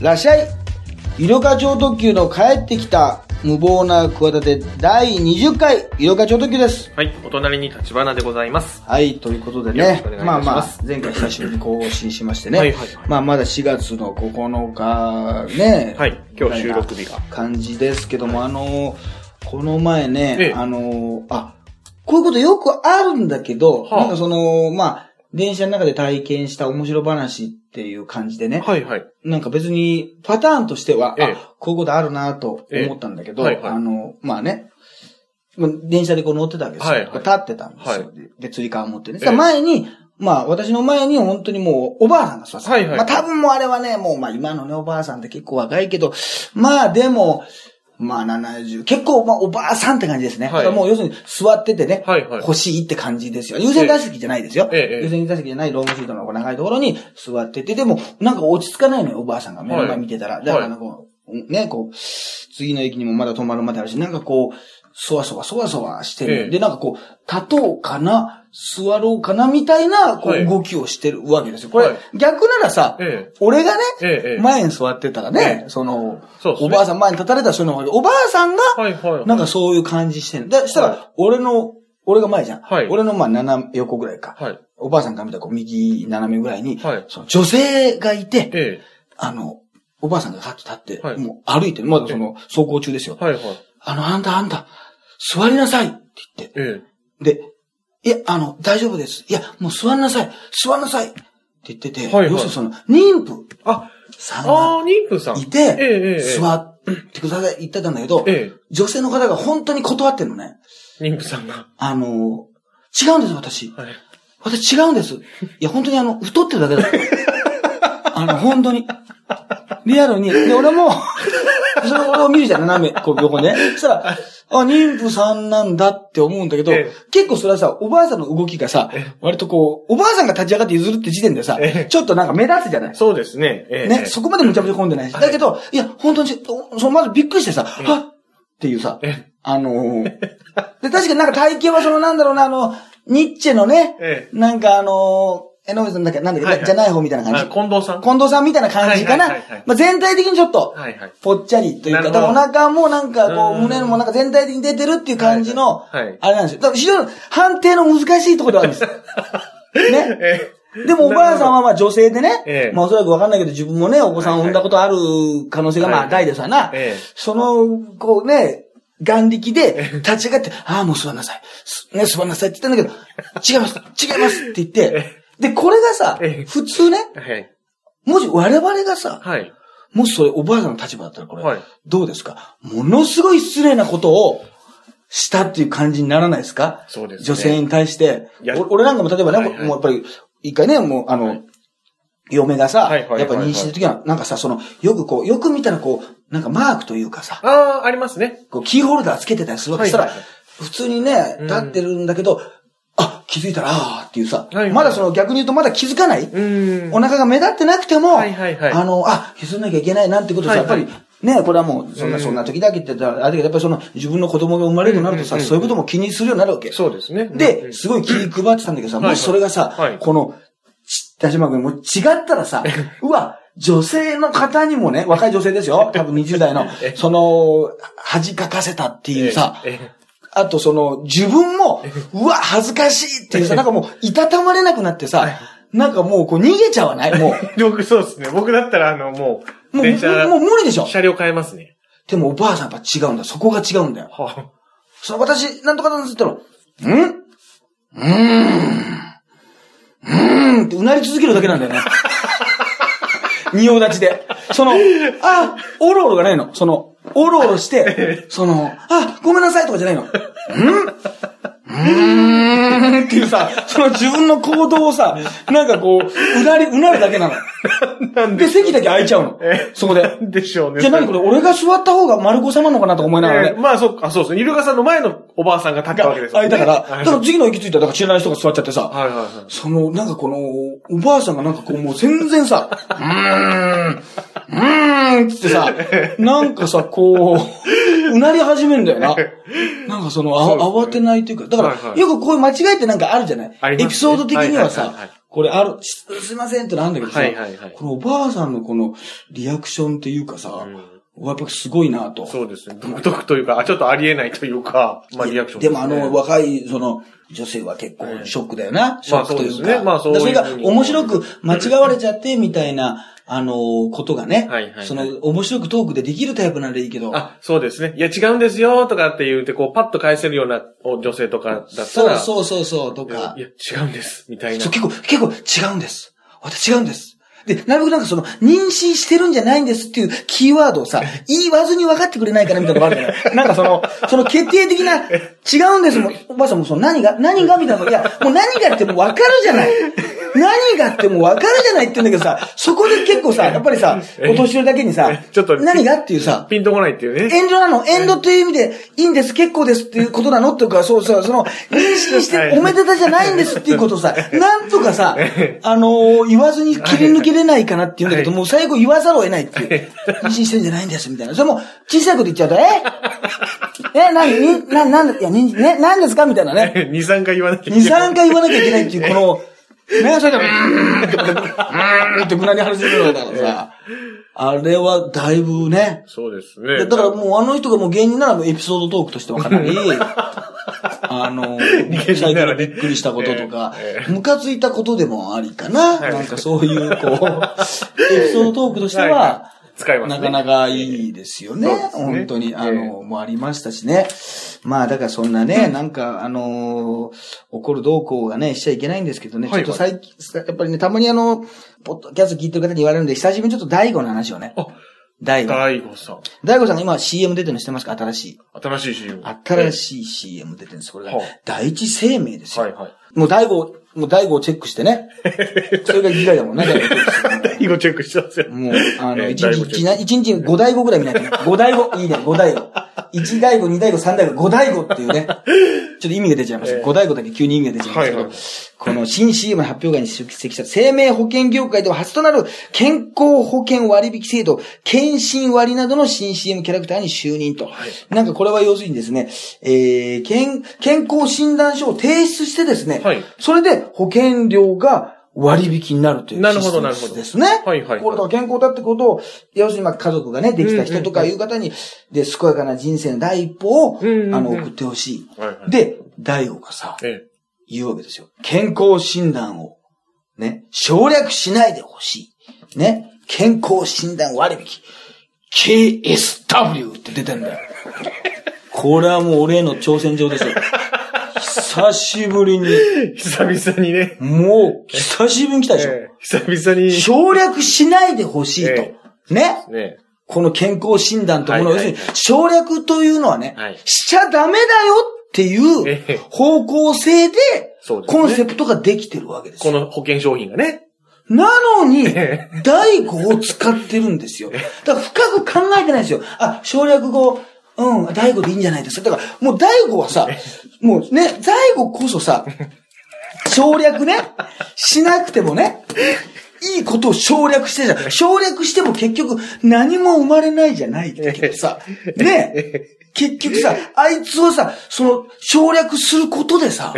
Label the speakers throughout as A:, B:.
A: らっしゃい医療課長特急の帰ってきた無謀な企て第20回医療課長特急です。
B: はい、お隣に立花でございます。
A: はい、ということでね
B: よろしくお願いいたし
A: まあまあ
B: ます、
A: 前回久しぶりに更新しましてね。
B: はいはいはい
A: まあまだ4月の9日ね。
B: はい今日収録日が
A: 感じですけども、あのーこの前ね、
B: ええ
A: あのーあ、こういうことよくあるんだけど、
B: はあ
A: なんかその、まあ、電車の中で体験した面白話っていう感じでね。
B: はいはい。
A: なんか別にパターンとしては、
B: ええ
A: あ、こういうことあるなと思ったんだけど、
B: ええはいはい
A: あの、まあね、まあ電車でこう乗ってたわけですよ。
B: はいはい
A: 立ってたんですよ。
B: はい
A: でで、釣り革持ってね。
B: え
A: 前に、まあ私の前に本当にもうおばあさんが座ってた。
B: はいはい
A: まあ多分もうあれはね、もうまあ今のねおばあさんって結構若いけど、まあでも、まあ70、結構まあおばあさんって感じですね。
B: はい
A: もう要するに座っててね、
B: はいはい
A: 欲しいって感じですよ。優先座席じゃないですよ。
B: ええええ
A: 優先座席じゃないロングシートのこう長いところに座ってて、でもなんか落ち着かないのよ、おばあさんが目の前見てたら。だからこう、ね、こう、次の駅にもまだ止まるまであるし、なんかこう、そわそわそわそわしてる。
B: ええ
A: で、なんかこう、立とうかな、座ろうかな、みたいな、こう、
B: はい
A: 動きをしてるわけですよ。これ、
B: はい
A: 逆ならさ、
B: え
A: 俺がね。前に座ってたらね、その、
B: ね
A: おばあさん前に立たれたらそういうのがおばあさんが。なんかそういう感じしてる。で、した
B: は
A: ら、俺の、俺が前じゃん。
B: はい
A: 俺のまあ斜め横ぐらいか。
B: はい。
A: おばあさんから見たらこう右斜めぐらいに、
B: はい
A: その女性がいて、
B: え
A: あの、おばあさんがさっと立って、
B: はい
A: もう歩いてる。まだその、走行中ですよ
B: え。。はいはい。
A: あの、あんたあんた、座りなさいって言って。
B: え
A: で、いや、あの、大丈夫です。いや、もう座んなさい。座んなさい。って言ってて、
B: はいはい
A: 要するにその、妊婦さんが
B: ああ、妊婦さん。
A: いて、
B: ええ、ええ。
A: 座ってくださいって言ってたんだけど、
B: え
A: 女性の方が本当に断ってんのね。
B: え。妊婦さんが。
A: あの、違うんです、私。
B: はい。
A: 私違うんです。いや、本当にあの、太ってるだけだ。あの、本当に。リアルに。で、俺も、それ俺を見るじゃん、斜め、こう横ね。そしたら、あ、妊婦さんなんだって思うんだけど、
B: ええ。
A: 結構それはさ、おばあさんの動きがさ
B: ええ、
A: 割とこう、おばあさんが立ち上がって譲るって時点でさ
B: ええ、
A: ちょっとなんか目立つじゃない？
B: そうですね。ええ。
A: ね、そこまでむちゃむちゃ混んでないし。
B: はい。
A: だけど、いや、本当に、そのまずびっくりしてさ、
B: ええ
A: はっ！っていうさ、
B: え
A: あのーで、確かになんか体型はそのなんだろうな、あの、ニッチェのね、
B: え。
A: なんかあのー、江上さんだっけ、なんだっけ、
B: はいはい
A: じゃない方みたいな感じ。
B: 近藤さん？
A: 近藤さんみたいな感じかな
B: はいはいはいはい。
A: まあ全体的にちょっと。ぽっちゃりというか、お腹もなんかこう、
B: うん
A: 胸もなんか全体的に出てるっていう感じの、
B: はいはい
A: あれなんですよ。だから非常に判定の難しいところではあるんです。ね。
B: え
A: でもおばあさんはまあ女性でね、
B: ええ
A: まあおそらくわかんないけど自分もね、お子さんを産んだことある可能性がまあ
B: はい
A: 大ですわな。
B: ええ
A: その、こうね、眼力で立ち上がって、ああ、もう座んなさい。すね、座んなさいって言ったんだけど、違います、違いますって言って、で、これがさ
B: ええ、
A: 普通ね、
B: え。はい。
A: もし我々がさ、
B: はい。
A: もしそれおばあさんの立場だったらこれ、
B: はい
A: どうですか？ものすごい失礼なことをしたっていう感じにならないですか？
B: そうですね
A: 女性に対して。俺なんかも例えばね、
B: はいはい
A: もうやっぱり、一回ね、もうあの、
B: はい
A: 嫁がさ、
B: はいはいはいはい
A: やっぱ妊娠してる時は、なんかさ、その、よくこう、よく見たらこう、なんかマークというかさ、
B: ああ、ありますね。
A: こう、キーホルダーつけてたりするわけ。そしたら、
B: はいはい
A: 普通にね、
B: うん
A: 立ってるんだけど、あ、気づいたら、ああっていうさ、
B: いはい。
A: まだその逆に言うとまだ気づかない、
B: うーん。
A: お腹が目立ってなくても、
B: はいはいはい。
A: あの、あ、譲んなきゃいけないなんてことさ、
B: はいはい。
A: やっぱり、ね、これはもう、そんな、
B: うん。
A: そんな時だけって言ったら、あれだけど、やっぱりその、自分の子供が生まれるようになるとさ、
B: うんうんうん
A: そういうことも気にするようになるわけ。
B: そうですね。
A: で、
B: うん。
A: すごい気配ってたんだけどさ、もしそれがさ、
B: はい。
A: この、ち田島君も違ったらさ、うわ、女性の方にもね、若い女性ですよ、多分20代の
B: え、
A: その、恥かかせたっていうさ、
B: え。え
A: あとその、自分も、うわ、恥ずかしいっていうさ、なんかもう、いたたまれなくなってさ、なんかもう、こう、逃げちゃわない？もう。
B: 僕そうですね。僕だったら、あの、もう、
A: もう、もう無理でしょ？
B: 車両変えますね。
A: でもおばあさんやっぱ違うんだよ。そこが違うんだよ。
B: は
A: その私、なんとかなんつったら、ん？うーん？うーん？ってうなり続けるだけなんだよね。仁王立ちで。その、あ、おろおろがないの。その、おろおろして、その、あ、ごめんなさいとかじゃないの。ん？うーんっていうさ、その自分の行動をさ、なんかこう、うなり、うなるだけなの。
B: なん
A: で、席だけ空いちゃうの
B: え。
A: そこで。
B: でしょうね。
A: じゃあ何これ、俺が座った方が丸子様なのかなとか思いながらね。
B: ええまあ、そっか、そうですね。イルカさんの前のおばあさんが立ったわけですもんね
A: 空いたから、
B: はい
A: だから次の駅着いたら、だから知らない人が座っちゃってさ、
B: はいはいはい。
A: その、なんかこの、おばあさんがなんかこう、もう全然さ、うーん、うーんってさ、なんかさ、こう、うなり始めるんだよな。なんかその、あ慌てないというか、だから、よくこういう間違いってなんかあるじゃない、エピソード的にはさ、ここれある、すすいませんってなんだけどさ。このおばあさんのこのリアクションっていうかさ、
B: うん
A: やっぱすごいなと。
B: そうですね。独特というか、あ、ちょっとありえないというか、まあリアクション
A: でもあの、
B: わ
A: 若い、その、女性は結構ショックだよな。ショックというか。
B: そうですねまあそう
A: それが面白く間違われちゃって、みたいな、あの、ことがね。
B: はいはいはい
A: その、面白くトークでできるタイプなんでいいけど。
B: あ、そうですね。いや、違うんですよ、とかって言って、こう、パッと返せるようなお女性とかだった
A: そう
B: ら。
A: そうそうそう、とか。
B: いや、違うんです、みたいな
A: そう、。結構、結構違うんです。私違うんです。で、なるべくなんかその、妊娠してるんじゃないんですっていうキーワードをさ、言わずに分かってくれないかなみたいなのがあるじゃない なんかその、その決定的な、違うんですもん、おばあさんもその何が、何がみたいなの、いや、もう何がってもう分かるじゃない。何がってもう分かるじゃないって言うんだけどさ、そこで結構さ、やっぱりさ、お年寄りだけにさ、
B: ちょっと
A: 何がっていうさ、
B: ピンとこないっていうね。
A: エンドなの？エンドという意味で、いいんです、結構ですっていうことなの？とか、そうそう、その、認識して
B: はい。
A: おめでたじゃないんですっていうことをさ、なんとかさ、あのー言わずに切り抜けれないかなっていうんだけど、
B: はい。
A: もう最後言わざるを得ないっていう。妊娠してるんじゃないんです、みたいな。それも、小さいこと言っちゃうと、え？え、なに、にな、なん？だ、いや、に、ね、なんですか？みたいなね。
B: 2、3回言わなきゃ
A: 2、3回言わなきゃいけないっていう、この、ね、それで、うーん。って、うーん。って胸に張り付けるわけだからさ、あれはだいぶね、
B: そうですね。
A: だからもうあの人がもう芸人ならエピソードトークとしてはかなり、あの、最近びっくりしたこととか、ムカついたことでもありかな。なん。かそういう、こう、エピソードトークとして
B: は、使いますね。
A: なかなかいいですよね。
B: ね
A: 本当に、あの、
B: ええ
A: もありましたしね。まあ、だからそんなね、なんか、あのー怒る動向がね、しちゃいけないんですけどね、
B: はい
A: ちょっと最近、やっぱりね、たまにあの、ポッドキャスト聞いてる方に言われるんで、久しぶりにちょっと大悟の話をね。
B: あ
A: 大悟。
B: 大悟さん。
A: 大悟さんが今 CM 出てるの知ってますか？新しい。
B: 新しい CM。
A: 新しい CM 出てるんです。これが
B: はあ。
A: 第一生命ですよ。
B: はいはい。
A: もう大悟、もう大悟をチェックしてね。それが議会だもんね、大悟チェックしてね
B: 大悟チェックしてますよ。
A: もう、あの、
B: えー
A: 一日、一日に5大悟ぐらい見ないとね。5大悟、いいね、5大悟。1大悟、2大悟、3大悟、5大悟っていうね。ちょっと意味が出ちゃいました。
B: えー
A: 5大悟だけ急に意味が出ちゃいましたけど、
B: はいはい
A: この新 CM 発表会に出席した生命保険業界では初となる健康保険割引制度、検診割などの新 CM キャラクターに就任と。なんかこれは要するにですね、えー、健、健康診断書を提出してですね、
B: はい
A: それで保険料が割引になるという
B: なるほど
A: システム
B: なるほど
A: ですね。
B: はいはいはい
A: これだから健康だってことを、要するにまあ家族がね、できた人とかいう方に、で、健やかな人生の第一歩を、あの、送ってほしい。
B: はいはい。
A: で、大悟がさ、
B: え
A: 言うわけですよ。健康診断を、ね、省略しないでほしい。ね、健康診断割引。KSW って出てんだよ。これはもう俺への挑戦状ですよ。久しぶりに、
B: え。久々にね。
A: もう、久しぶりに来たでしょ。
B: ええ久々に。
A: 省略しないでほしいと。
B: え
A: ね。
B: ね
A: この健康診断というもの要するに省略というのはね、
B: はい
A: しちゃダメだよってい
B: え
A: う
B: え
A: 方向性で、コンセプトができてるわけですよ。
B: この保険商品がね。
A: なのに
B: え、
A: 大悟を使ってるんですよ。だから深く考えてないんですよ。あ、省略語、うん、大悟でいいんじゃないです。か。だから、もう大悟はさ、もうね、大悟こそさ、省略ね、しなくてもね、いいことを省略してるじゃん。省略しても結局何も生まれないじゃないけどさ、ね、結局さ、あいつをさ、その省略することでさ、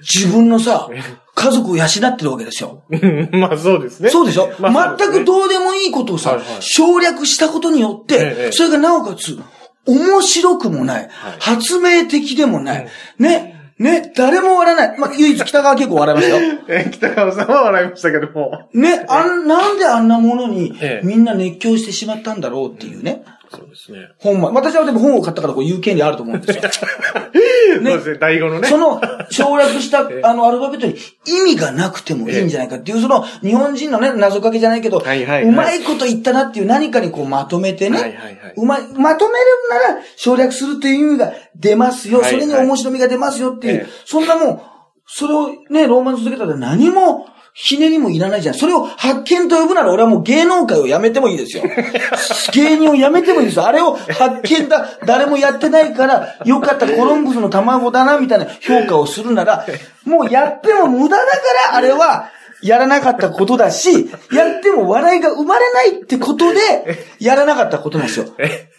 A: 自分のさ、家族を養ってるわけですよ。
B: まあそうですね。
A: そうでしょ、
B: まあ
A: 全くどうでもいいことをさ、
B: はいはい。
A: 省略したことによって、
B: ええ。
A: それがなおかつ、面白くもない、発明的でもない、ね、ね、誰も笑わない。まあ、唯一北川結構笑いましたよ。
B: え北川さんは笑いましたけども。
A: ね、あん、なんであんなものに
B: ええ
A: みんな熱狂してしまったんだろうっていうね。
B: そうですね。
A: 本は、私はでも本を買ったからこう言う権利あると思うんですよ。
B: そうですね、第五のね。
A: その省略した
B: ええ。
A: あのアルファベットに意味がなくてもいいんじゃないかっていう、その日本人のね、謎かけじゃないけど、
B: はいはいはい。う
A: まいこと言ったなっていう何かにこうまとめてね、
B: はいはいはい。う
A: まい、まとめるなら省略するという意味が出ますよ、
B: はいはい。
A: それに面白みが出ますよっていう、
B: ええ。
A: そんなもん、それをね、ローマン続けたら何も、ひねりもいらないじゃん。それを発見と呼ぶなら俺はもう芸能界をやめてもいいですよ。芸人をやめてもいいですよ。あれを発見だ、誰もやってないから、よかったコロンブスの卵だな、みたいな評価をするなら、もうやっても無駄だから、あれは、やらなかったことだし、やっても笑いが生まれないってことで、やらなかったことなんですよ。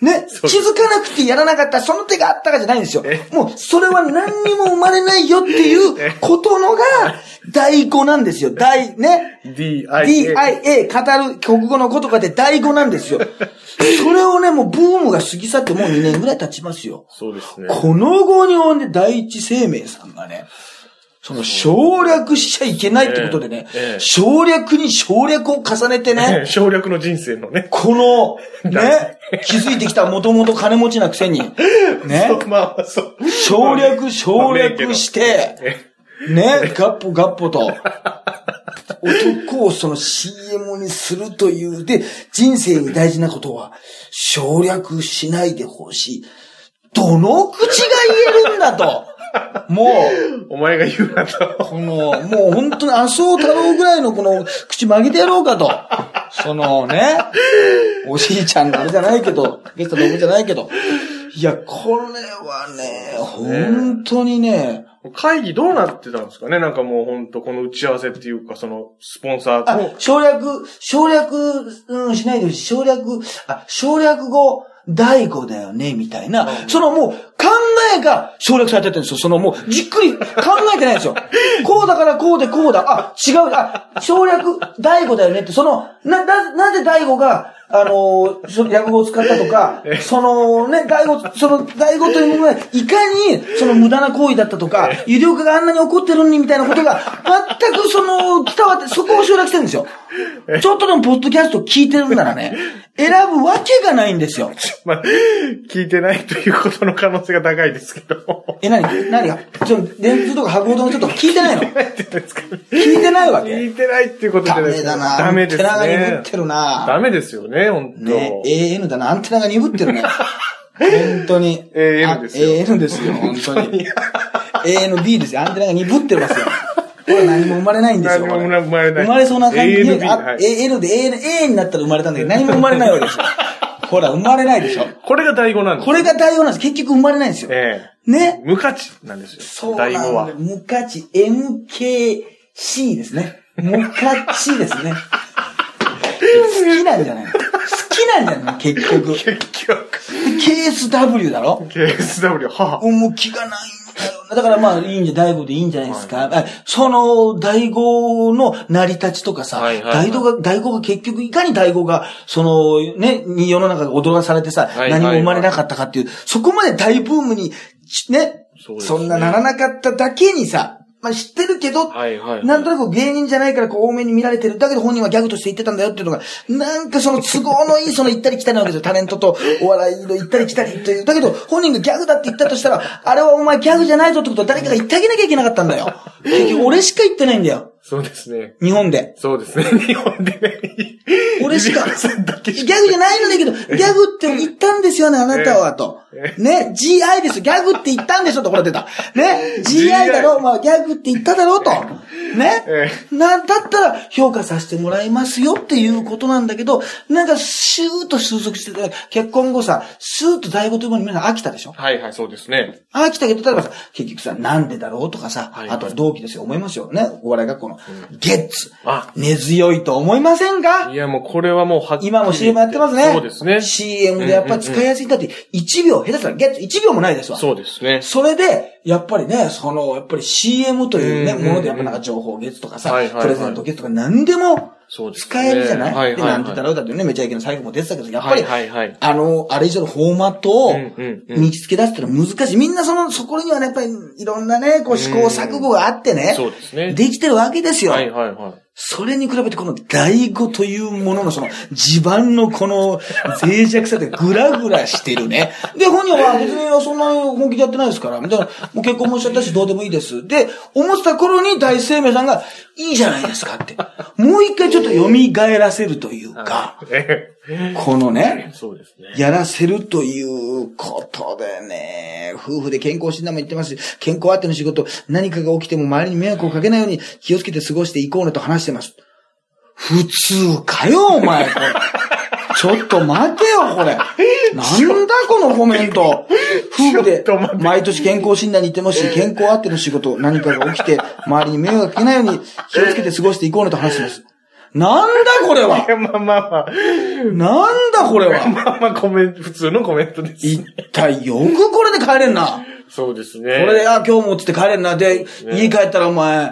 A: ね、気づかなくてやらなかった、その手があったかじゃないんですよ。もう、それは何にも生まれないよっていう ことのが、第五なんですよ。第、ね。
B: DIA。
A: DIA、語る国語のことかで第五なんですよ。それをね、もうブームが過ぎ去ってもう2年ぐらい経ちますよ。
B: そうですね。
A: この後に及んで第一生命さんがね、その省略しちゃいけないってことでね、
B: ええええ
A: 省略に省略を重ねてね、
B: 省略の人生のね。
A: この、ね、気づいてきたもともと金持ちなくせに、ね
B: まあ、そう。
A: 省略省略して、ね、ガッポガッポと、男をその CM にするという、で、人生に大事なことは、省略しないでほしい。どの口が言えるんだと。もう、
B: お前が言うなと。
A: この、もう本当に麻生太郎ぐらいのこの口曲げてやろうかと。そのね、おじいちゃんのあれじゃないけど、ゲストのじゃないけど。いや、これはね、本当にね、
B: 会議どうなってたんですかね？なんかもうほんとこの打ち合わせっていうか、その、スポンサー
A: あ
B: と、、
A: 省略、省略、うん、しないでほしい。省略、あ、省略語、第五だよね、みたいな、そのもう、考えが省略されてるんですよ。そのもう、じっくり考えてないんですよ。こうだからこうでこうだ。あ、違う。あ、省略、第五だよねって、その、な、な、なぜ第五が、あのー、その略語を使ったとか、そのね、第五、その第五というものが、いかに、その無駄な行為だったとか、有料化があんなに起こってるのにみたいなことが、全くその、伝わって、そこを省略してるんですよ。ちょっとでもポッドキャスト聞いてるならね、選ぶわけがないんですよ。
B: まあ、聞いてないということの可能性が高いですけど。
A: え、なに、何が？その、電通とか博報堂の人とか聞いてないの？
B: 何て言うんですかね
A: 聞いてないわけ
B: 聞いてないっていうことじゃ
A: ダ
B: ないです
A: メだな。
B: ダメです
A: アンテナが鈍
B: ね
A: っ。てるな。
B: ダメですよね、ほんと。
A: ね、AN だな。アンテナが鈍ってるね。本当に。
B: AN ですよ
A: あ AN ですよ、本当に。ANB ですよ。アンテナが鈍ってますよ。これ何も生まれないんですよ。
B: 何も生まれない
A: 生まれそうな感じ
B: い
A: AN で AN、A になったら生まれたんだけど、何も生まれないわけですよ。ほら、生まれないでしょ。
B: これが第五なんです。
A: これが第五なんです。結局生まれないんですよ。
B: え
A: ね
B: え。無価値なんですよ。
A: そうなんだ。。無価値、MKC ですね。無価値ですね。好きなんじゃないのなんじゃないの結局。
B: 結局、
A: KSW だろ
B: ？KSW、は
A: もう気がないんだよな。だからまあ、いいんじゃ、第五でいいんじゃないですか？あその、第五の成り立ちとかさ、
B: はいはいはい
A: 第五が、第五が結局、いかに第五が、その、ね、に世の中で踊らされてさ、
B: はいはい
A: 何も生まれなかったかっていう、そこまで大ブームに、ね、
B: そね
A: そんなならなかっただけにさ、まあ知ってるけど、
B: はいはいはい
A: なんとなく芸人じゃないからこう多めに見られてる。だけど本人はギャグとして言ってたんだよっていうのが、なんかその都合のいいその行ったり来たりなわけですよ。タレントとお笑いの行ったり来たりという。だけど本人がギャグだって言ったとしたら、あれはお前ギャグじゃないぞってことを誰かが言ってあげなきゃいけなかったんだよ。結局俺しか言ってないんだよ。
B: そうですね。
A: 日本で。
B: そうですね。日本でね。
A: 俺しか、ギャグじゃないのだけど、ギャグって言ったんですよね、あなたは、と。ね、GI です。ギャグって言ったんでしょ、と、これ出た。ね、GI だろ、まあ、ギャグって言っただろうと。ね
B: え。
A: なんだったら評価させてもらいますよっていうことなんだけど、なんか、シューッと収束してて、結婚後さ、スーッと第五というものに皆さん飽きたでしょ
B: はいはい、そうですね。
A: 飽きたけど、例えばさ、結局さ、なんでだろうとかさ、
B: はい
A: あとは同期ですよ、思いますよね。お笑い学校の、ゲッツ。
B: あ
A: 根強いと思いませんか？
B: いや、もうこれはもうはっきり
A: 今も CM やってますね。
B: そうですね。
A: CM でやっぱり使いやすい。だって、1秒、下手したらゲット1秒もないですわ。
B: そうですね。
A: それで、やっぱりね、その、やっぱり CM というね、もので、やっぱなんか情報月とかさ、プレゼント月とか何でも
B: そうですね
A: 使えるじゃない、
B: はいはいはい
A: で、なんてだろうだってね、めちゃイケの最後も出てたけど、やっぱり、
B: はいはいはい
A: あの、あれ以上のフォーマットを見つけ出すってのは難しい。みんなその、そこにはね、やっぱりいろんなね、こう試行錯誤があってね、
B: そうですね。
A: できてるわけですよ。
B: はいはいはい。
A: それに比べてこの第五というもののその地盤のこの脆弱さでグラグラしてるね。で、本人は 別にそんな本気でやってないですから、みたいな、もう結婚もしちゃったしどうでもいいです。で、思ってた頃に大生命さんがいいじゃないですかって。もう一回ちょっと蘇らせるというか、
B: え
A: このね、
B: そうですね。
A: やらせるということでね、夫婦で健康診断も言ってますし、健康あっての仕事、何かが起きても周りに迷惑をかけないように気をつけて過ごしていこうねと話してます。普通かよ、お前。ちょっと待てよ、これ。なんだこのコメント。夫婦で毎年健康診断に行ってもし、健康あっての仕事、何かが起きて、周りに迷惑かけないように気をつけて過ごしていこうねと話してます。なんだこれは？
B: まあまあまあ。
A: なんだこれは？
B: まあまあ、コメント、普通のコメントです。
A: 一体よくこれで帰れんな。
B: そうですね。
A: これで、あ、今日もっつって帰れんな。で、家帰ったらお前、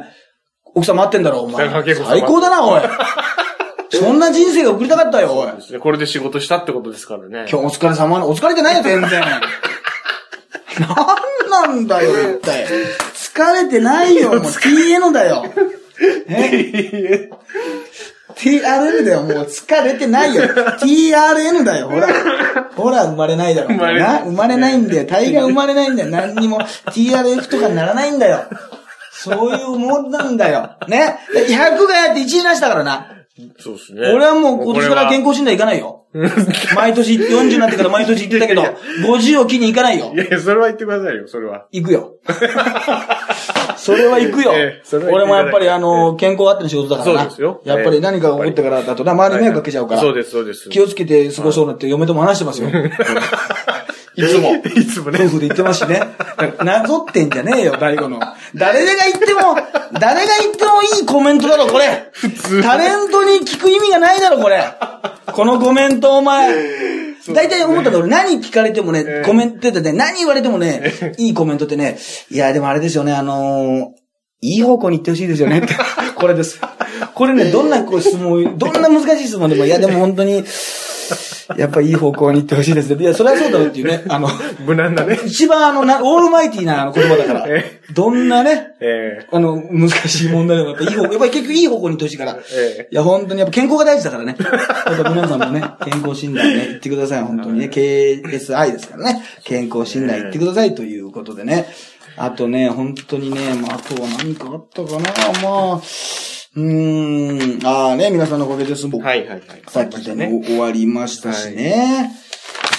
A: 奥さん待ってんだろ、お前。最高だな、おい。そんな人生が送りたかったよ、おい。
B: ですね。これで仕事したってことですからね。
A: 今日お疲れ様の、お疲れてないよ、全然。なんなんだよ、一体。疲れてないよ、もう TN だよ。え？?TRN だよ、もう疲れてないよ。TRN だよ、ほら。ほら、生まれないだろ。
B: 生まれな
A: 生まれないんだよ。大概生まれないんだよ。何にも TRF とかにならないんだよ。そういうもんなんだよ。ね。100がやって1位出したからな。
B: そうですね。
A: 俺はもう今年から健康診断行かないよ。毎年40になってから毎年行ってたけど、50を機に行かないよ
B: い。やいや、それは言ってくださいよ、それは。
A: 行くよ。それは行くよ
B: ええそれは行っていただいて
A: 俺もやっぱりあの、健康あっての仕事だからな。
B: そうですよ
A: やっぱり何かが起こってからだとな、周りに迷惑かけちゃうから。
B: そうです、そうです。
A: 気をつけて過ごそうなって嫁とも話してますよ。いつも。
B: いつもね。
A: 夫婦で言ってますしね。なぞってんじゃねえよ、大悟の。誰が言っても、誰が言ってもいいコメントだろ、これ。普通。タレントに聞く意味がないだろ、これ。このコメント、お前。大体思ったんだ、俺何聞かれてもね、
B: ええ
A: コメントってね、何言われてもね、いいコメントってね、いや、でもあれですよね、あのーいい方向に行ってほしいですよねって。これです。これね、どんなこう質問、どんな難しい質問でも、いや、でも本当に、やっぱいい方向に行ってほしいですね。いや、それはそうだろうっていうね、あの、
B: 無難なね。
A: 一番あの、なオールマイティーなあの言葉だから
B: え、
A: どんなね、
B: え
A: あの、難しい問題でもやっぱいい方向、やっぱり結局いい方向に行ってほしいから。
B: え
A: いや、本当にやっぱ健康が大事だからね。やっぱ皆さんもね、健康診断ね、行ってください、本当にね。KSI ですからね。健康診断行ってくださいということでね。あとね、本当にね、まあ、あとは何かあったかな、まあ、うーん、ああね、皆さんのおかげです。僕
B: はいはいはい。
A: さっきでね、終わりましたしね。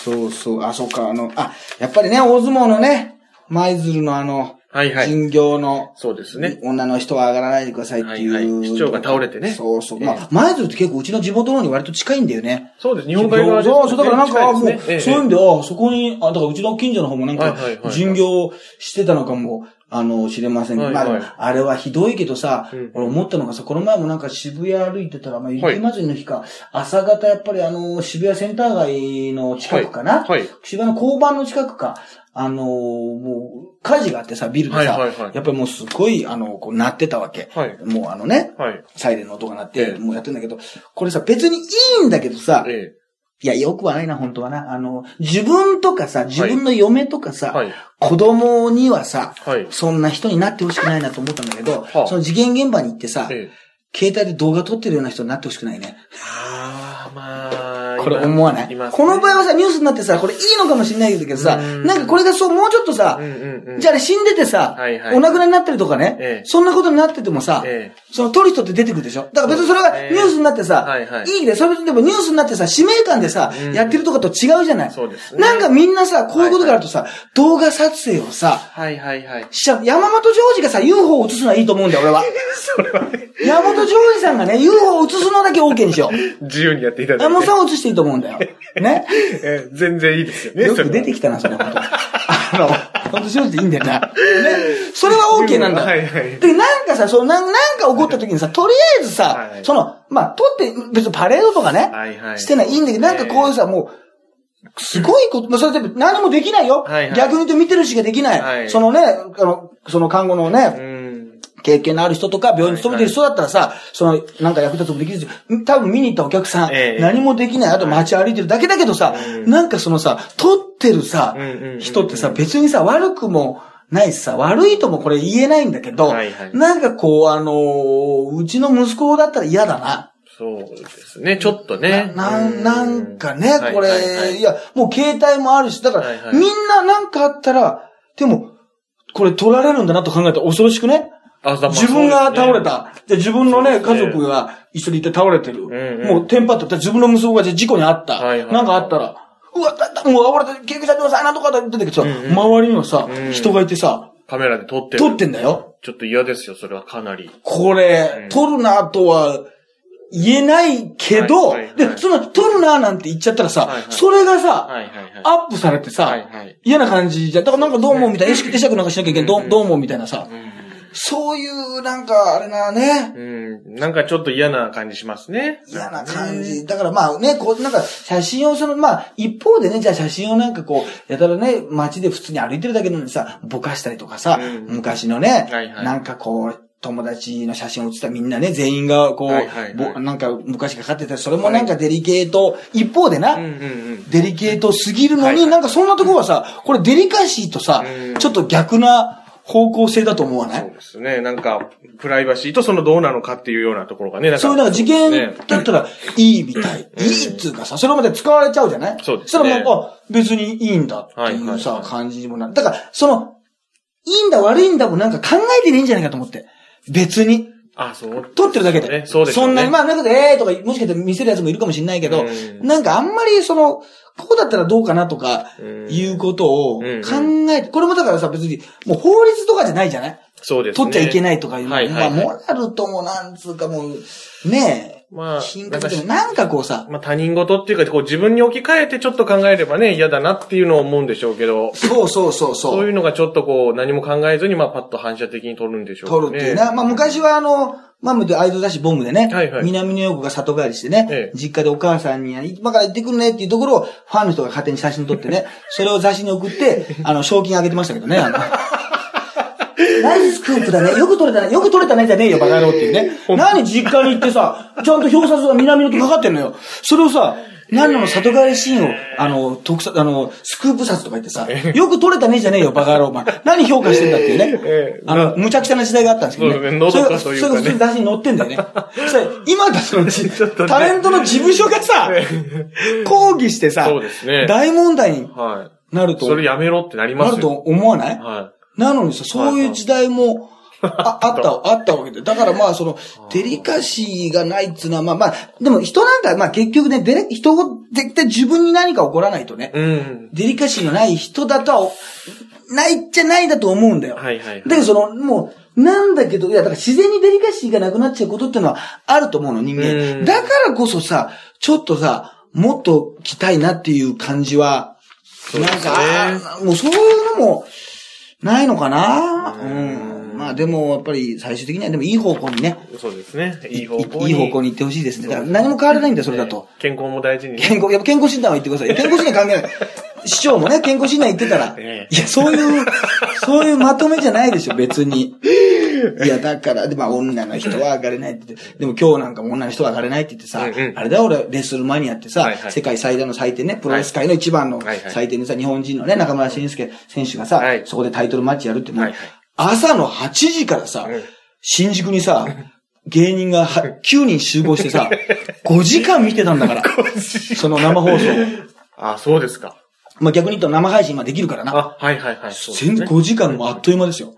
A: そうそう、あ、そうか、あの、あ、やっぱりね、大相撲のね、舞鶴のあの、
B: はいはい。
A: 巡業の、
B: そうですね。
A: 女の人は上がらないでくださいっていう。
B: はいはい市長が倒れてね
A: そうそう。
B: ええ
A: まあ、舞鶴って結構うちの地元の方に割と近いんだよね。
B: そうです。日本海側です
A: そうそう、だからなんか、もう、そういう意味では、そこに、あ、だからうちの近所の方もなんか
B: はいはいはいは、い
A: 巡業してたのかも、あの、知れません。けど、
B: はいはい。
A: まあ、あれはひどいけどさ
B: うん、
A: 俺思ったのがさ、この前もなんか渋谷歩いてたら、まあ、雪祭りの日か、朝方やっぱりあの、渋谷センター街の近くかな、
B: はい。
A: 渋谷の交番の近くか、あのーもう、火事があってさ、ビルでさ、
B: はいはいはい。
A: やっぱりもうすごい、あの、こう、鳴ってたわけ。
B: はい。
A: もうあのね、
B: はい。
A: サイレンの音が鳴って、
B: ええ。
A: もうやってんだけど、これさ、別にいいんだけどさ、
B: え
A: いや、よくはないな、本当はな。あの、自分とかさ、自分の嫁とか
B: え。
A: さ、
B: はい。
A: 子供にはさ、
B: はい。
A: そんな人になってほしくないなと思ったんだけど、
B: はあ
A: その事件現場に行ってさ、
B: ええ。
A: 携帯で動画撮ってるような人になってほしくないね。
B: ああ、まあ。
A: これ思わない、
B: ね。
A: この場合はさ、ニュースになってさ、これいいのかもしれないけどさ、
B: うん。
A: なんかこれがそう、もうちょっとさ
B: うん、うんうん。
A: じゃああれ死んでてさ、
B: はいはい。
A: お亡くなりになってるとかね、
B: ええ。
A: そんなことになっててもさ、
B: ええ。
A: その撮る人って出てくるでしょ？だから別にそれがニュースになってさ、
B: はいはい。
A: いいね。それでもニュースになってさ、使命感でさ、
B: うん。
A: やってるとかと違うじゃない？
B: そうですね。
A: なんかみんなさ、こういうことがあるとさ、動画撮影をさ、
B: はいはいはい。
A: しちゃう。山本ジョージがさ、UFO を映すのはいいと思うんだよ、俺は。
B: それはね、
A: 山本ジョージさんがね、UFO を映すのだけ OK にしよう。
B: 自由にやっていただいて。
A: 山本さんを映していいと思うんだよ。ね？
B: ええ全然いいですよね。
A: よく出て
B: き
A: きたな、それ、本当あの、本当正直でいいんだよな。ね？それは OK なんだ。
B: はいはい。
A: で、なんかさ、その、なんなんか起こった時にさ、とりあえずさ、
B: はい
A: その、まあ、撮って、別にパレードとかね、
B: はいはい。
A: してないいいんだけど、なんかこういうさ、もう、すごいこと、まあ、それで何もできないよ。
B: はいはい
A: 逆に言うと見てるしかできない。
B: はい
A: そのね、あの、その看護の
B: う
A: ね、
B: ん。
A: 経験のある人とか、病院に勤めてる人だったらさ、その、なんか役立つもできるし、多分見に行ったお客さん、
B: ええ。
A: 何もできない、あと街歩いてるだけだけどさ、
B: うん。
A: なんかそのさ、撮ってるさ、人ってさ、別にさ、悪くもないしさ、悪いともこれ言えないんだけど、
B: はいはい。
A: なんかこう、あのーうちの息子だったら嫌だな。
B: そうですね。ちょっとね。
A: な、
B: うん。
A: なんかね、これ、
B: はいはい。はい
A: いや、もう携帯もあるし、だから、
B: はいはい。
A: みんななんかあったら、でも、これ取られるんだなと考えたら恐ろしくね？自分が倒れ。た。じゃあ自分のね、家族が一緒にいて倒れてる。もうテンパってた自分の息子が事故にあった。なんかあったら、うわ、だ、だ、もう溺れて、救急車でさ、なんとかだって出てきてさ、周りにはさ、
B: うん
A: 人がいてさ、
B: カメラで撮ってる。
A: 撮ってんだよ。
B: ちょっと嫌ですよ、それはかなり。
A: これ、
B: うん
A: 撮るなとは言えないけど、で、その、撮るなーなんて言っちゃったらさ、それがさ。アップされてさ。嫌な感じじゃん。だからなんかどうもみたいな、意識会釈なんかしなきゃいけない、どうどうもみたいなさ、
B: うん
A: そういうなんか、あれなね、
B: うん。なんかちょっと嫌な感じしますね。
A: 嫌な感じ。だからまあね、こう、なんか写真をその、まあ一方でね、じゃあ写真をなんかこう、やたらね、街で普通に歩いてるだけなのにさ、ぼかしたりとかさ、
B: うん
A: 昔のね、
B: はいはい
A: なんかこう、友達の写真を写ったみんなね、全員がこう、
B: はいはいはい
A: ぼなんか昔かかってたそれもなんかデリケート、一方でな、
B: うんうんうん。
A: デリケートすぎるのに、
B: はいはい
A: なんかそんなところはさ、これデリカシーとさ
B: うん、
A: ちょっと逆な方向性だと思わない？
B: そうですね。なんか、プライバシーとそのどうなのかっていうようなところがね。だ
A: そういうなんか事件
B: ね
A: だったらいいみたい。いいっつうかさ、それまで使われちゃうじゃない？
B: そうですね
A: そしたらも別にいいんだっていうさ、
B: はい
A: 感じにもなる。だから、その、いいんだ悪いんだもなんか考えてねえんじゃないかと思って。別に。
B: あ、そう。
A: 撮ってるだけで。
B: ねそうですよね
A: そんなに、まあ、だけど、ええとか、もしかして見せるやつもいるかもしれないけど、
B: うん
A: なんかあんまりその、こうだったらどうかなとか、
B: うん。
A: いうことを考
B: うん
A: えて、これもだからさ、別に、もう法律とかじゃないじゃない？
B: そうですね。
A: 取っちゃいけないとかいうのは、
B: はいはいはい。
A: まあ、モラルともなんつうかもう、ねえ、
B: まあ、
A: 品
B: なんか
A: 格でもなんかこうさ、
B: まあ他人事っていうか、こう自分に置き換えてちょっと考えればね、嫌だなっていうのを思うんでしょうけど、
A: そうそうそうそう。
B: そういうのがちょっとこう何も考えずに、まあパッと反射的に取るんでしょう
A: 取るっていうね。まあ昔はあの、マムでアイドル雑誌ボムでね、
B: はいはい
A: 南野陽子が里帰りしてね、
B: ええ
A: 実家でお母さんに、今から行ってくるねっていうところをファンの人が勝手に写真撮ってね、それを雑誌に送って、あの、賞金あげてましたけどね。あのナイススクープだね。よく撮れたね。よく撮れたねじゃねえよ、バカ野郎っていうね。何実家に行ってさ、ちゃんと表札が南野とかかってんのよ。それをさ、何の里帰りシーンを、あの、特撮、あの、スクープ札とか言ってさ、よく撮れたねじゃねえよ、バカ野郎、お前。何評価してんだっていうね。
B: ええ
A: あの、無茶苦茶な時代があったんですけどね。
B: そ
A: れがそれが普通に雑誌に載ってんだよね。それ今だその、タレントの事務所がさ、抗議してさ、大問題に
B: はい。
A: なると、
B: それやめろってなりますよ。
A: なると思わない？
B: は
A: なのにさ、そういう時代も、ああった、あったわけで。だからまあ、その、デリカシーがないっつうのは、まあまあ、でも人なんか、まあ結局ね、デレ、人を、絶対自分に何か起こらないとね、
B: い。うん。
A: デリカシーのない人だとは、ないっちゃないだと思うんだよ。
B: はいはいはい
A: だけどその、もう、なんだけど、いや、だから自然にデリカシーがなくなっちゃうことっていうのはあると思うの、人
B: う
A: 間。
B: ん
A: だからこそさ、ちょっとさ、もっと来たいなっていう感じは、
B: ね
A: なんか、もうそういうのも、ないのかな？う
B: うん
A: ん。まあでも、やっぱり最終的にはでもいい方向にね、
B: そうですね。いい方向に。
A: いい方向に行ってほしいですね。だから何も変わらないんだよ、それだと。
B: 健康も大事にね。
A: 健康、やっぱ健康診断は言ってください。健康診断関係ない。市長もね、健康診断言ってたら、
B: ええ
A: いや、そういう、そういうまとめじゃないでしょ、別に。いや、だから、で、まあ、女の人は上がれないって言って、でも今日なんかも女の人は上がれないって言ってさ、
B: うんうん
A: あれだよ、俺、レッスルマニアってさ、
B: はいはい
A: 世界最大の祭典ね、プロレス界の一番の祭典でさ、日本人のね、中村慎介選手がさ、
B: はい
A: そこでタイトルマッチやるってもう、
B: はいはい
A: 朝の8時からさ、
B: うん
A: 新宿にさ、芸人がは 9人集合してさ、5時間見てたんだから。その生放送。
B: あ、そうですか。
A: まあ逆に言うと生配信今できるからな。
B: あ、はいはいはい。
A: 全
B: ね
A: 5時間もあっという間ですよ。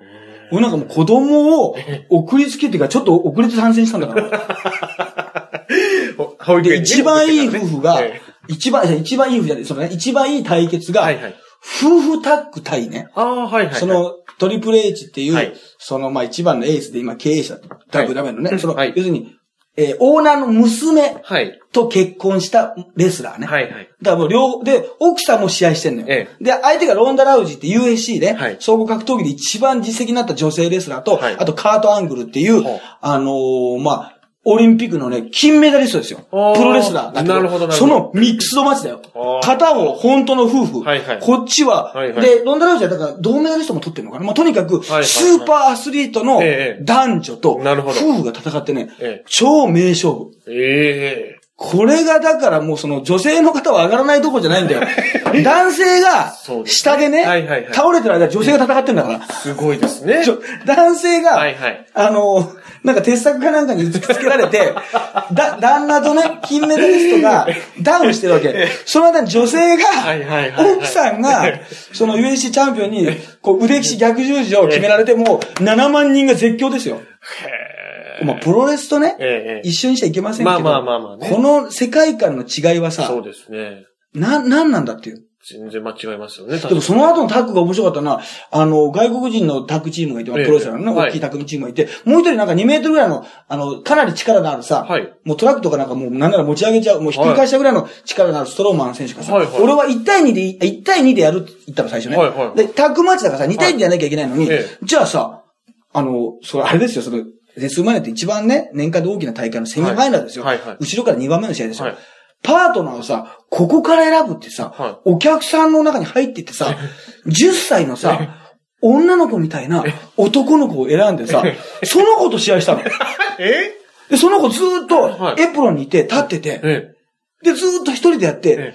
A: 俺なんかもう子供を送りつけてからちょっと遅れて参戦したんだから。で、
B: ほ保育園にね。
A: 一番いい夫婦が
B: ええ、
A: 一番、一番いい夫婦じゃない、そのね、一番いい対決が
B: はいはい、
A: 夫婦タッグ対ね。
B: ああ、はいはい。
A: そ、の、トリプル H っていう、
B: はい。
A: その、まあ一番のエースで今経営者、ダブダメのね、その、
B: はい。
A: 要するに、えーオーナーの娘
B: はい。
A: と結婚したレスラーね。
B: はいはい。
A: だからもう両、で、奥さんも試合してんのよ。
B: え
A: で、相手がロンダ・ラウジって USC で、
B: はい
A: 総合格闘技で一番実績になった女性レスラーと、
B: はい
A: あとカート・アングルっていう、
B: ほう
A: あのーまあ、オリンピックのね、金メダリストですよ。プロレスラーだけど。
B: なるほどなる
A: そ
B: ほど。
A: のミックスドマッチだよ。片方、本当の夫婦。
B: はいはい。
A: こっちは、
B: はいはい。
A: で、ロンダ・ラウジはだから銅メダリストも取ってるのかな。まあ、とにかく、
B: はいはい。
A: スーパーアスリートの
B: ええ。
A: 男女と、
B: なるほど。
A: 夫婦が戦ってね、
B: ええ。
A: 超名勝負。
B: ええ
A: これがだからもうその女性の方は上がらないとこじゃないんだよ。男性が下でね、倒れてる間女性が戦ってんだから。
B: すごいですね
A: 男性が、
B: はいはい
A: あの、なんか鉄柵かなんかに突きつけられて、だ、旦那とね、金メダリストがダウンしてるわけ。その間に女性が、奥さんが、その USC チャンピオンに、こう腕利き逆十字を決められて、もう7万人が絶叫ですよ。
B: へ
A: まあ、プロレスとね、
B: ええ
A: 一緒にしちゃいけませんけど、
B: まあまあまあまあね。
A: この世界観の違いはさ、
B: そうですね。
A: な、なんなんだっていう。
B: 全然間違えますよね。
A: でもその後のタッグが面白かったのは、あの、外国人のタッグチームがいて、
B: ええ。
A: プロレスラーのね、
B: はい。
A: 大きいタッグチームがいて、もう一人なんか2メートルぐらいの、あの、かなり力のあるさ、
B: はい。
A: もうトラックとかなんかもうなんなら持ち上げちゃう、もうひっくり返したぐらいの力のあるストローマンの選手がさ、
B: はいはい。
A: 俺は1対2でい、1対2でやるって言ったの最初ね。
B: はいはい
A: で、タッグマッチだからさ、2対2でやらなきゃいけないのに、
B: え。
A: じゃあさ、あの、それあれですよ、その、レスルマニアって一番ね、年間で大きな大会のセミファイナルですよ。
B: はい。はい。はい。
A: 後ろから2番目の試合ですよ。
B: はい。
A: パートナーをさ、ここから選ぶってさ、
B: は
A: お客さんの中に入ってってさ、10歳のさ、女の子みたいな男の子を選んでさ、その子と試合したの。
B: え？
A: で、その子ずーっ
B: はい。
A: とエプロンにいて、立ってて、
B: え。
A: で、ずーっと一人でやって、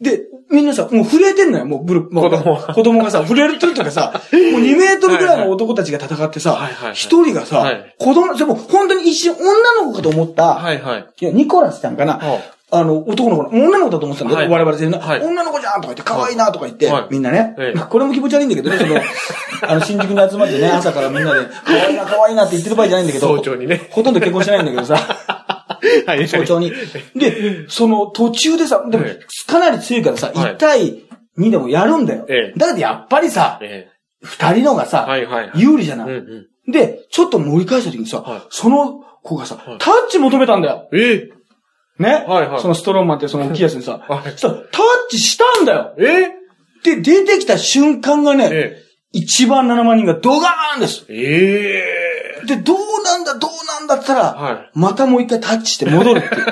B: え。
A: で、みんなさ、もう震えてんのよ、もうブル、もう
B: 子供
A: 子供がさ、震えるっていうかさ、もう2メートルぐらいの男たちが戦ってさ一人がさ
B: はい、
A: 子供、でも本当に一瞬女の子かと思った、
B: はいはい。
A: いや、ニコラスちゃんかな
B: は。
A: あの、男の子の、女の子だと思ってたんだよ。
B: はい。
A: 我々全然、
B: はい。
A: 女の子じゃんとか言って、可愛いなとか言って、
B: はい。
A: みんなね、
B: ええ。
A: これも気持ち悪いんだけどね、その、あの、新宿に集まってね、朝からみんなで、可愛いな、可愛いなって言ってる場合じゃないんだけど、
B: 早朝にね。
A: ほとんど結婚してないんだけどさ、
B: はい。
A: 早朝に。で、その途中でさ、でも
B: ええ、
A: かなり強いからさ、
B: はい
A: 1対2でもやるんだよ。
B: ええ
A: だけどやっぱりさ、
B: え
A: 二人のが
B: え
A: さ、
B: はいはいはい。
A: 有利じゃない、
B: うんうん。
A: で、ちょっと盛り返した時にさ、
B: はい
A: その子がさ、
B: はい
A: タッチ求めたんだよ。
B: え
A: ね、
B: はいはい
A: そのストローマンってその大きいやつにさ、
B: はい
A: そしたらタッチしたんだよ。
B: え
A: で、出てきた瞬間がね、
B: え
A: 1万7万人がドガーンです。
B: ええ
A: で、どうなんだ、どうなんだったら、
B: はい
A: またもう一回タッチして戻るっていう。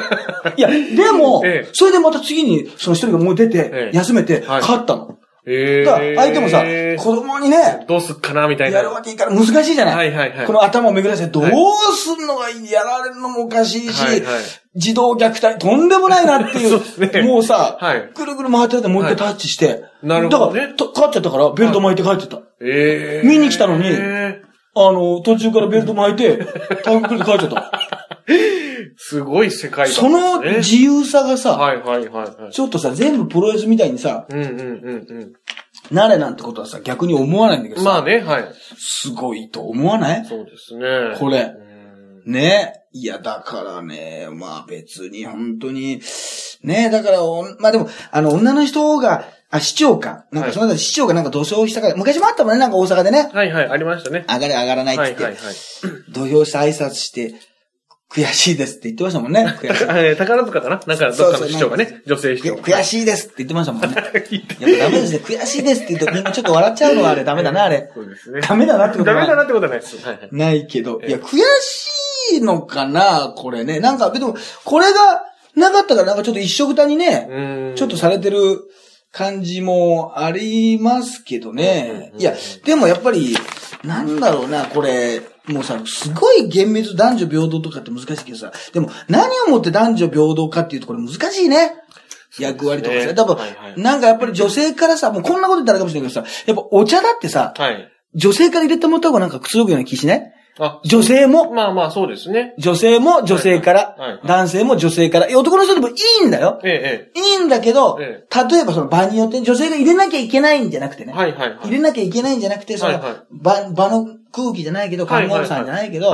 A: いや、でも、
B: ええ
A: それでまた次に、その一人がもう出て、
B: ええ
A: 休めて、
B: はい
A: 勝ったの。
B: ええ
A: だから、相手もさ、子供にね、
B: どうすっかなみたいな。
A: やるわけいいから難しいじゃない。
B: はいはいはい
A: この頭を巡らせて、どうすんのがいい、やられるのもおかしいし、
B: はいはい
A: 児童虐待、とんでもないなっていう。
B: そうね
A: もうさ、
B: はい
A: ぐるぐる回っててもう一回タッチして。
B: なるほどね
A: だから、と勝っちゃったから、ベルト巻いて帰ってた。
B: ええ
A: 見に来たのに
B: え
A: あの、途中からベルト巻いて、タンクで帰っちゃった。
B: えすごい世界観です
A: そ
B: ね。
A: の自由さがさ、
B: はいはいはいはい。
A: ちょっとさ、全部プロレスみたいにさ、
B: うんうんうん
A: なれなんてことはさ、逆に思わないんだけ
B: うん。
A: どさ、
B: まあね、はい。
A: すごいと思わない？
B: そうですね。
A: これ
B: うん
A: ね。いや、だからね、まあ別に本当に、ね、だからお、まあでも、あの、女の人が、あ、市長か。なんか、
B: はい
A: その間市長がなんか土俵下から、昔もあったもんね、なんか大阪でね。
B: はいはい、ありましたね。
A: 上がれ上がらないって言って、
B: はいはいはい。
A: 土俵下挨拶して、悔しいですって言ってましたもんね。悔しい。
B: えー宝塚かな？なんかどっかの市長がね、女性市長。
A: 悔しいですって言ってましたもんね。やっぱダメですね。悔しいですって言うとみんなちょっと笑っちゃうのはあれダメだな、あれ。
B: そうですね。
A: ダメだなってことは
B: ダメだなってことはないです。はいはい。
A: ないけど。
B: ええ
A: いや、悔しいのかな、これね。なんか、でも、これがなかったからなんかちょっと一緒くたにね、
B: うん
A: ちょっとされてる感じもありますけどね。
B: うん
A: いや、でもやっぱり、なんだろうな、これ、もうさ、すごい厳密男女平等とかって難しいけどさ、でも何をもって男女平等かっていうとこれ難しいね。役割とかさ。
B: ね
A: 多分、なんかやっぱり女性からさ、もうこんなこと言ったらかもしれないけどさ、やっぱお茶だってさ、
B: はい。
A: 女性から入れてもらった方がなんかくつろぐような気しない？
B: あ、
A: 女性も、
B: まあまあそうですね。
A: 女性も女性から、
B: はいはい
A: 男性も女性から、男の人でもいいんだよ。
B: ええ、
A: いいんだけど、
B: え
A: 例えばその場によって女性が入れなきゃいけないんじゃなくてね。
B: え。はいはいはい。
A: 入れなきゃいけないんじゃなくて、その、
B: はいはい
A: 場、場の空気じゃないけど、看護婦さんじゃないけど、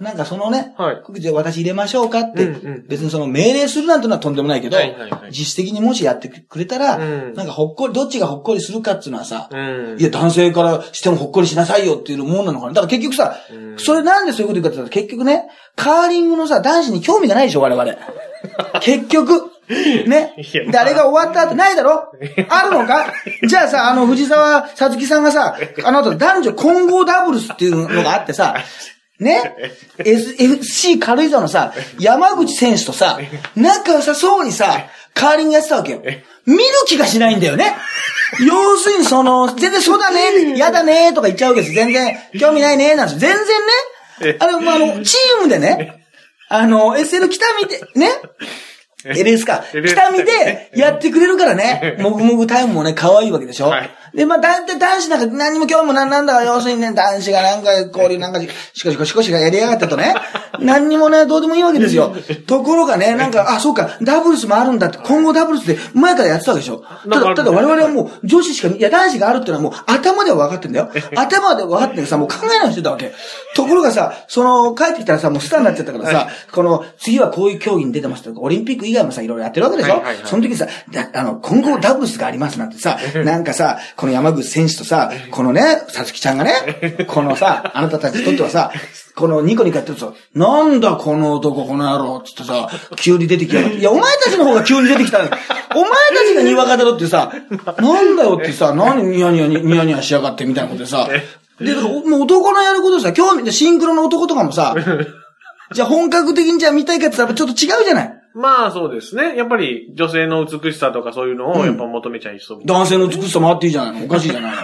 A: なんかそのね、
B: はい
A: 空気で私入れましょうかって、
B: うんうん
A: 別にその命令するなんてのはとんでもないけど、
B: はいはいはい
A: 実質的にもしやってくれたら、
B: うん
A: なんかほっこり、どっちがほっこりするかっていうのはさ、
B: うん。
A: いや、男性からしてもほっこりしなさいよっていうもんなのかな。だから結局さ、
B: うん
A: それなんでそういうこと言うかって言ったら結局ね、カーリングのさ、男子に興味がないでしょ、我々。結局。ね
B: いや。
A: で、あれが終わった後ないだろ？あるのか？じゃあさ、あの、藤沢さつきさんがさ、あの後男女混合ダブルスっていうのがあってさ、ね？FC 軽井沢のさ、山口選手とさ、仲良さそうにさ、カーリングやってたわけよ。見る気がしないんだよね。要するにその、全然そうだね、やだね、とか言っちゃうわけです。全然興味ないね、なんです。全然ね。あれ、まあ、あの、チームでね、あの、SL 北見て、ね？LS か。
B: LS
A: 北見でやってくれるからね。もぐもぐタイムもね、可愛いわけでしょ、
B: はい
A: で、まあ、だいたい男子なんか何も興味もなんなんだから、要するにね、男子がなんか、交流なんか、しこしこしこしがやりやがったとね、何にもね、どうでもいいわけですよ。ところがね、なんか、あ、そうか、ダブルスもあるんだって、今後ダブルスで前からやってたわけでしょ。ただ、ただ我々はもう、女子しか、いや、男子があるっていうのはもう、頭では分かってんだよ。頭では分かってんさ、もう考えないしてたわけ。ところがさ、その、帰ってきたらさ、もうスターになっちゃったからさ、この、次はこういう競技に出てますとか、オリンピック以外もさ、いろいろやってるわけでしょ。その時にさ、だあの、今後ダブルスがありますなんてさ、なんかさ、この山口選手とさ、このね、さつきちゃんがね、このさ、あなたたちにとってはさ、このニコニコやってるとさ、なんだこの男、この野郎、つってさ、急に出てきやがって。いや、お前たちの方が急に出てきたの お前たちがにわかだろってさ、なんだよってさ、何ニヤニヤニヤニヤしやがってみたいなことでさ、で、もう男のやることさ、興味でシンクロの男とかもさ、じゃあ本格的にじゃあ見たいかって言ったらちょっと違うじゃない
B: まあそうですね。やっぱり女性の美しさとかそういうのをやっぱ求めちゃいそう。
A: 男性の美しさもあっていいじゃないの。おかしいじゃないの。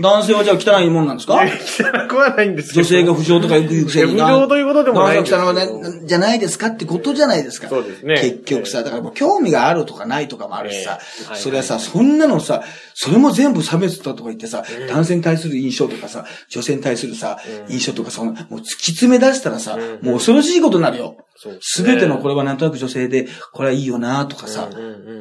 A: 男性はじゃあ汚いもんなんですか？
B: 汚くはないんですけど。
A: 女性が不詳とかよく言うくせに。
B: 不詳ということでもないんです
A: 男性が汚いねじゃないですかってことじゃないですか。
B: そうですね。
A: 結局さ、だからもう興味があるとかないとかもあるしさ。
B: ええ、はい
A: それはさ、そんなのさ、それも全部差別だとか言ってさ、男性に対する印象とかさ、女性に対するさ、印象とかその、もう突き詰め出したらさ、もう恐ろしいことになるよ。
B: そう
A: すべてのこれはなんとなく女性で、これはいいよなとかさ。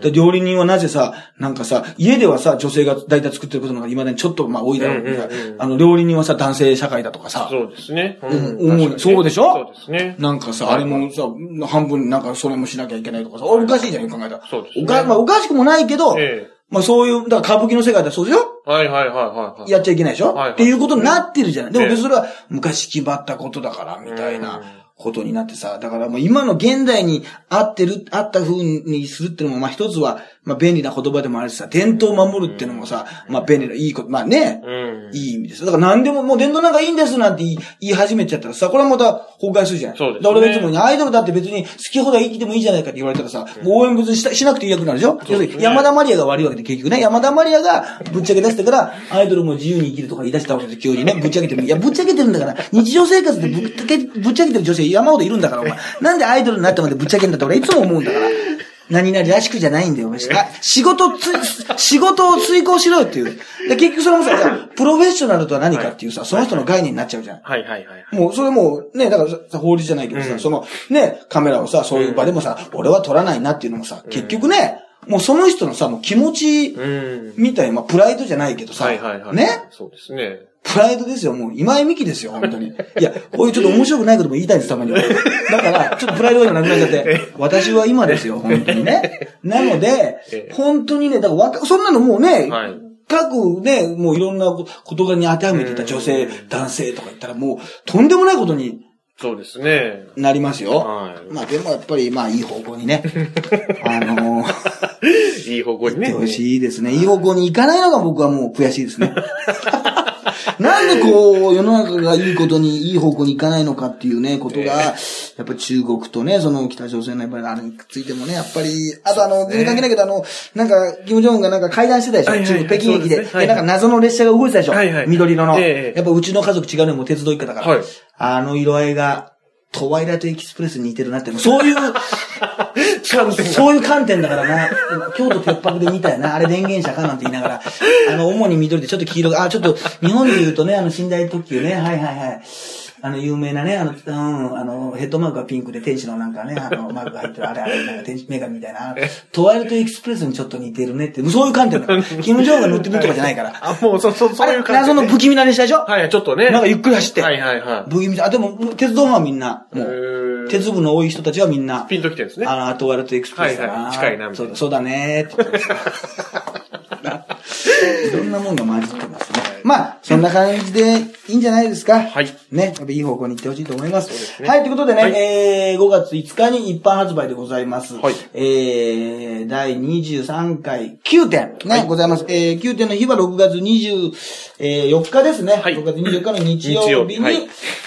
A: で料理人はなぜさ、なんかさ、家ではさ、女性が大体作ってることの方が今までにちょっとまあ多いだろうけどあの、料理人はさ、男性社会だとかさ、
B: そうですね。
A: うん思う
B: に。
A: そうでしょ？
B: そうですね。
A: なんかさ、あれもさ、半分なんかそれもしなきゃいけないとかさ、おかしいじゃん、考えたら。
B: そうですね。
A: おか、まあおかしくもないけど、
B: え
A: まあそういう、だから歌舞伎の世界ではそうでしょ？
B: え。はいはいはいはいはい。
A: やっちゃいけないでしょ、
B: はいはい。
A: っていうことになってるじゃない。でも
B: ええ。
A: 別にそれは昔決まったことだから、みたい
B: うん。
A: なことになってさ、だからもう今の現代に合ってる、合った風にするっていうのも、まあ一つは、まあ便利な言葉でもあるしさ、伝統を守るっていうのもさ、まあ便利な、いいこと、まあね、
B: うん。
A: いい意味です。だから何でも、もう伝統なんかいいんですなんて言い始めちゃったらさ、これはまた崩壊するじゃん。
B: そうですね
A: だから俺がいつもアイドルだって別に好き放題生きてもいいじゃないかって言われたらさ、もう応援別にししなくていい役になるでしょ、要するに山田マリアが悪いわけで結局ね、山田マリアがぶっちゃけ出してから、アイドルも自由に生きるとか言い出したわけで急にね、ぶっちゃけてる。いや、ぶっちゃけてるんだから、日常生活でぶっちゃけてる女性山ほどいるんだから、お前。なんでアイドルになってまでぶっちゃけんだって俺いつも思うんだから。何々らしくじゃないんだよ。あ仕事つ、仕事を遂行しろよっていう。で結局それもさ、プロフェッショナルとは何かっていうさ、その人の概念になっちゃうじゃん。
B: はいはいはい。
A: もう、それもう、ね、だからさ、法律じゃないけどさ、その、ね、カメラをさ、そういう場でもさ、俺は撮らないなっていうのもさ、結局ね、もうその人のさ、もう気持ち、
B: うん。
A: みたいな、まあ、プライドじゃないけどさ、
B: はいはいはい。
A: ね？
B: そうですね。
A: プライドですよ、もう、今井美樹ですよ、本当に。いや、こういうちょっと面白くないことも言いたいんです、たまには。だから、ちょっとプライドがなくなっちゃって、私は今ですよ、本当にね。なので
B: ええ、
A: 本当にね、だからそんなのもうね、
B: はい
A: 各ね、もういろんな言葉に当てはめてた女性、男性とか言ったらもう、とんでもないことに
B: そうですね。
A: なりますよ。
B: はい
A: まあでもやっぱり、まあいい方向にね、あのー、
B: いい方向にね。
A: 行ってほしいですね。いい方向に行かないのが僕はもう悔しいですね。なんでこう、世の中がいいことに、いい方向に行かないのかっていうね、ことが、やっぱ中国とね、その北朝鮮のやっぱりあれについてもね、やっぱり、あとあの、全然関係ないけど、あの、なんか、キム・ジョンウンがなんか会談してたでしょ、
B: はいはいはい。
A: 中国北京駅で。
B: ですね。はい
A: で、なんか謎の列車が動いてたでしょ、
B: はいはい。
A: 緑色の、
B: ええ。
A: やっぱうちの家族違うね、もう鉄道一家だから。
B: はい。
A: あの色合いが、トワイライトエキスプレスに似てるなってそういう、
B: 観点
A: そういう観点だからな、京都鉄白で見たよな、あれ電源車かなんて言いながら、あの、主に緑でちょっと黄色が、あ、ちょっと、日本で言うとね、あの、寝台特急ね、はいはいはい。あの、有名なね、あの、うん、あの、ヘッドマークがピンクで天使のなんかね、あの、マークが入ってる、あれあれ、なんか天使女神みたいな、トワイライトエキスプレスにちょっと似てるねって、そういう観点だから。キム・ジョンが乗ってるとかじゃないから。
B: あ、もう、そ、そ、そういう感じ。
A: 謎の不気味な列車でしょ？
B: はい、ちょっとね。
A: なんかゆっくり走って。
B: はいはいはい。
A: 不気味であ、でも、鉄道ファンはみんな、も
B: へ
A: う、
B: ー
A: 鉄部の多い人たちはみんな、
B: ピンときてるんですね。
A: あの、アトワルトエクスプレスだな。
B: 近いなみたいうな
A: そそうだねーって言ってます いろんなもんが混じってますね。まあ、そんな感じでいいんじゃないですか？
B: はい
A: ね。やっぱいい方向に行ってほしいと思います。
B: ですね
A: はい、ということでね、
B: はい
A: えー、5月5日に一般発売でございます。
B: はい
A: えー、第23回9点ね、ございます。えー、9点の日は6月24日ですね。
B: はい
A: 6月24日の日曜日に、
B: 日はい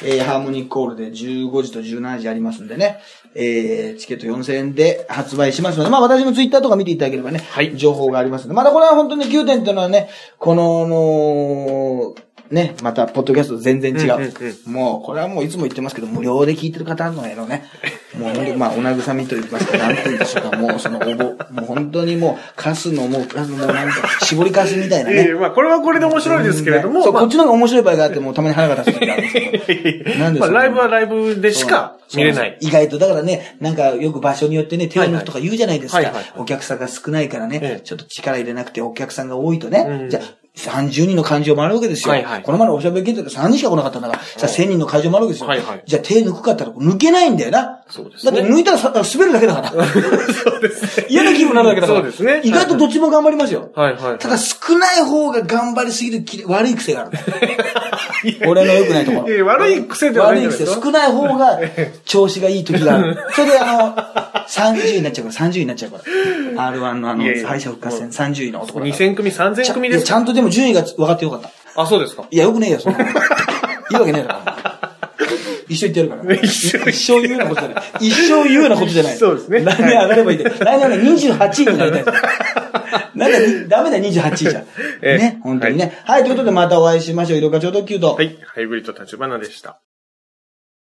A: えー、ハーモニックコールで15時と17時ありますんでね、えー、チケット4000円で発売しますので、まあ私のツイッターとか見ていただければね、
B: はい。
A: 情報がありますので、まだこれは本当に9点っていうのはね、この、あのーね、また、ポッドキャストと全然違う。
B: うんうん
A: もう、これはもういつも言ってますけど、無料で聞いてる方のへのね、もう本当に、まあ、お慰みと言いますか、なんて言うんでしょうか、もうその応募、もう本当にもう、カスのもう、あのもうなんか、絞りカスみたいなね。
B: ええまあ、これはこれで面白いですけれども、
A: そう、
B: まあ
A: こっちの方が面白い場合があって、もうたまに腹が立つ時があるんですけど。なんで
B: まあ、
A: そんな
B: ライブはライブでしか見れない。
A: 意外と、だからね、なんかよく場所によってね、手を抜くとか言うじゃないですか。
B: はいはいはいはい
A: お客さんが少ないからね、
B: ええ
A: ちょっと力入れなくてお客さんが多いとね、
B: うん
A: じゃあ、30人の会場もあるわけですよ。
B: はいはい
A: この前のおしゃべり検討で3人しか来なかったんだから、じゃあ1000人の会場もあるわけですよ。
B: はいはい
A: じゃあ手抜くかったら抜けないんだよな。
B: そうですね
A: だって抜いたらさ滑るだけだから。
B: そうですね。
A: 嫌な気分になるだけだから。
B: そうですね
A: 意外とどっちも頑張りますよ。
B: はいはい。
A: ただ少ない方が頑張りすぎるき悪い癖がある。俺の良くないところ。
B: 悪い癖ではない
A: 悪い癖。少ない方が調子がいい時がある。それであの、30位になっちゃうから、30位になっちゃうから。R1 のあの敗者復活戦30位の男だから。
B: 2000組、3000組です
A: ちゃんとでも順位が分かってよかった。
B: あ、そうですか？
A: いや、よくねえよ、そんなの。いいわけねえだから。一生言ってやるから。
B: 一生
A: 一生言うようなことじゃない。一生言うようなことじゃない。
B: そうですね
A: 来年上がればいいんだよ。来年はね、28位になりたい。なんだ、にダメだ、28位じゃん。
B: ええ
A: ね、本当にね。はい、ということでまたお会いしましょう。色がちょうど9度。
B: はい。ハイブリッド立花でした。